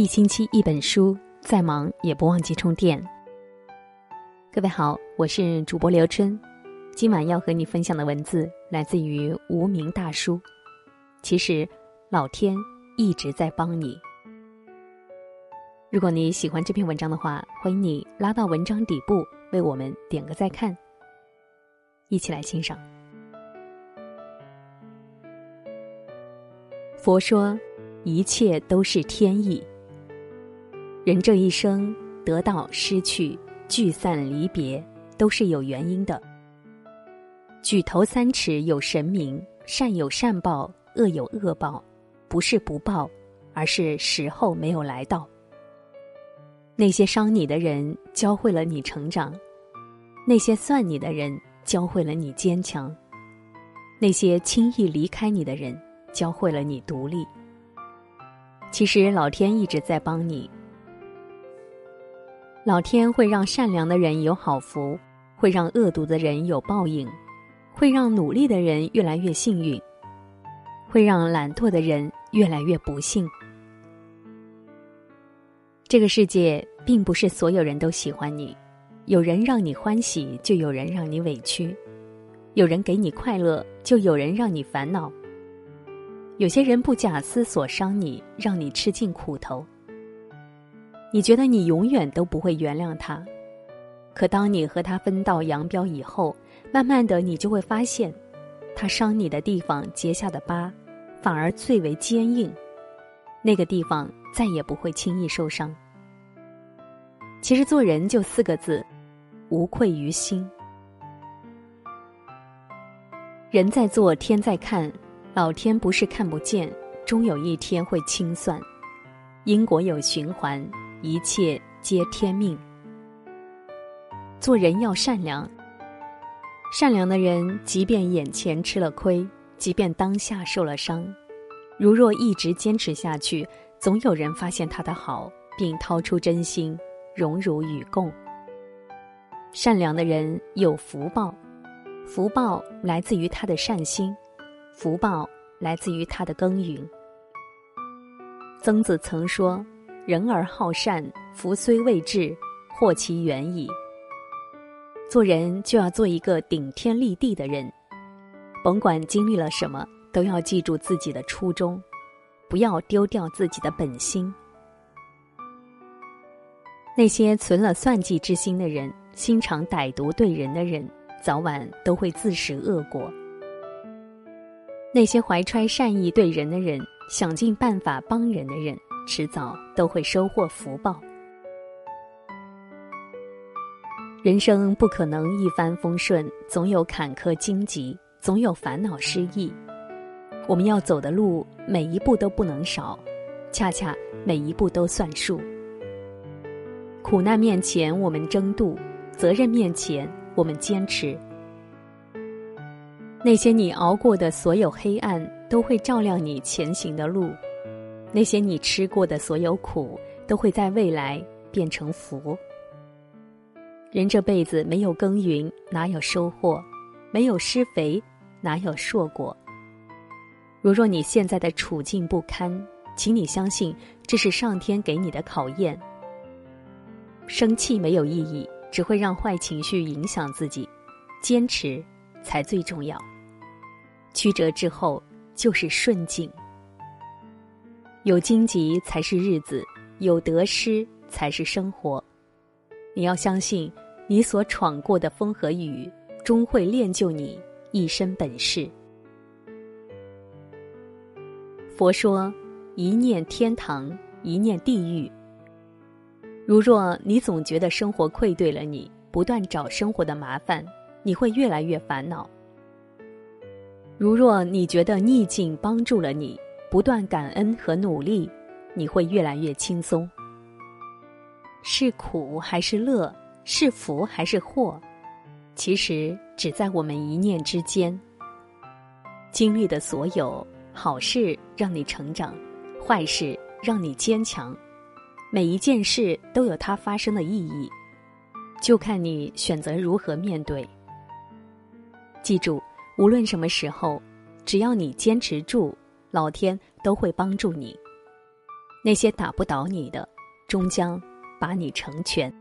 一星期一本书，再忙也不忘记充电。各位好，我是主播刘春，今晚要和你分享的文字来自于无名大叔。其实，老天一直在帮你。如果你喜欢这篇文章的话，欢迎你拉到文章底部为我们点个再看，一起来欣赏。佛说，一切都是天意。人这一生，得到、失去、聚散、离别，都是有原因的。举头三尺有神明，善有善报，恶有恶报，不是不报，而是时候没有来到。那些伤你的人，教会了你成长；那些算你的人，教会了你坚强；那些轻易离开你的人，教会了你独立。其实，老天一直在帮你。老天会让善良的人有好福，会让恶毒的人有报应，会让努力的人越来越幸运，会让懒惰的人越来越不幸。这个世界并不是所有人都喜欢你，有人让你欢喜，就有人让你委屈；有人给你快乐，就有人让你烦恼。有些人不假思索伤你，让你吃尽苦头。你觉得你永远都不会原谅他，可当你和他分道扬镳以后，慢慢的你就会发现，他伤你的地方结下的疤，反而最为坚硬，那个地方再也不会轻易受伤。其实做人就四个字，无愧于心。人在做，天在看，老天不是看不见，终有一天会清算，因果有循环。一切皆天命。做人要善良，善良的人，即便眼前吃了亏，即便当下受了伤，如若一直坚持下去，总有人发现他的好，并掏出真心荣辱与共。善良的人有福报，福报来自于他的善心，福报来自于他的耕耘。曾子曾说。人而好善，福虽未至，祸其远矣。做人就要做一个顶天立地的人，甭管经历了什么，都要记住自己的初衷，不要丢掉自己的本心。那些存了算计之心的人，心肠歹毒对人的人，早晚都会自食恶果。那些怀揣善意对人的人，想尽办法帮人的人。迟早都会收获福报。人生不可能一帆风顺，总有坎坷荆棘，总有烦恼失意。我们要走的路，每一步都不能少，恰恰每一步都算数。苦难面前，我们争渡；责任面前，我们坚持。那些你熬过的所有黑暗，都会照亮你前行的路。那些你吃过的所有苦，都会在未来变成福。人这辈子没有耕耘，哪有收获？没有施肥，哪有硕果？如若你现在的处境不堪，请你相信，这是上天给你的考验。生气没有意义，只会让坏情绪影响自己。坚持才最重要。曲折之后就是顺境。有荆棘才是日子，有得失才是生活。你要相信，你所闯过的风和雨，终会练就你一身本事。佛说：一念天堂，一念地狱。如若你总觉得生活愧对了你，不断找生活的麻烦，你会越来越烦恼。如若你觉得逆境帮助了你，不断感恩和努力，你会越来越轻松。是苦还是乐，是福还是祸，其实只在我们一念之间。经历的所有好事让你成长，坏事让你坚强。每一件事都有它发生的意义，就看你选择如何面对。记住，无论什么时候，只要你坚持住。老天都会帮助你。那些打不倒你的，终将把你成全。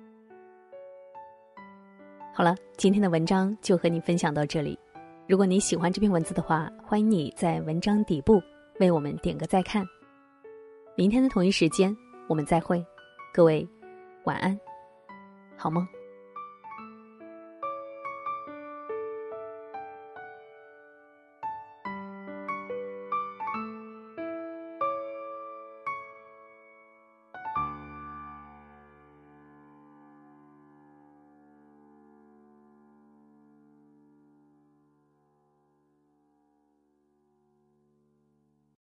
好了，今天的文章就和你分享到这里。如果你喜欢这篇文字的话，欢迎你在文章底部为我们点个再看。明天的同一时间，我们再会。各位，晚安，好梦。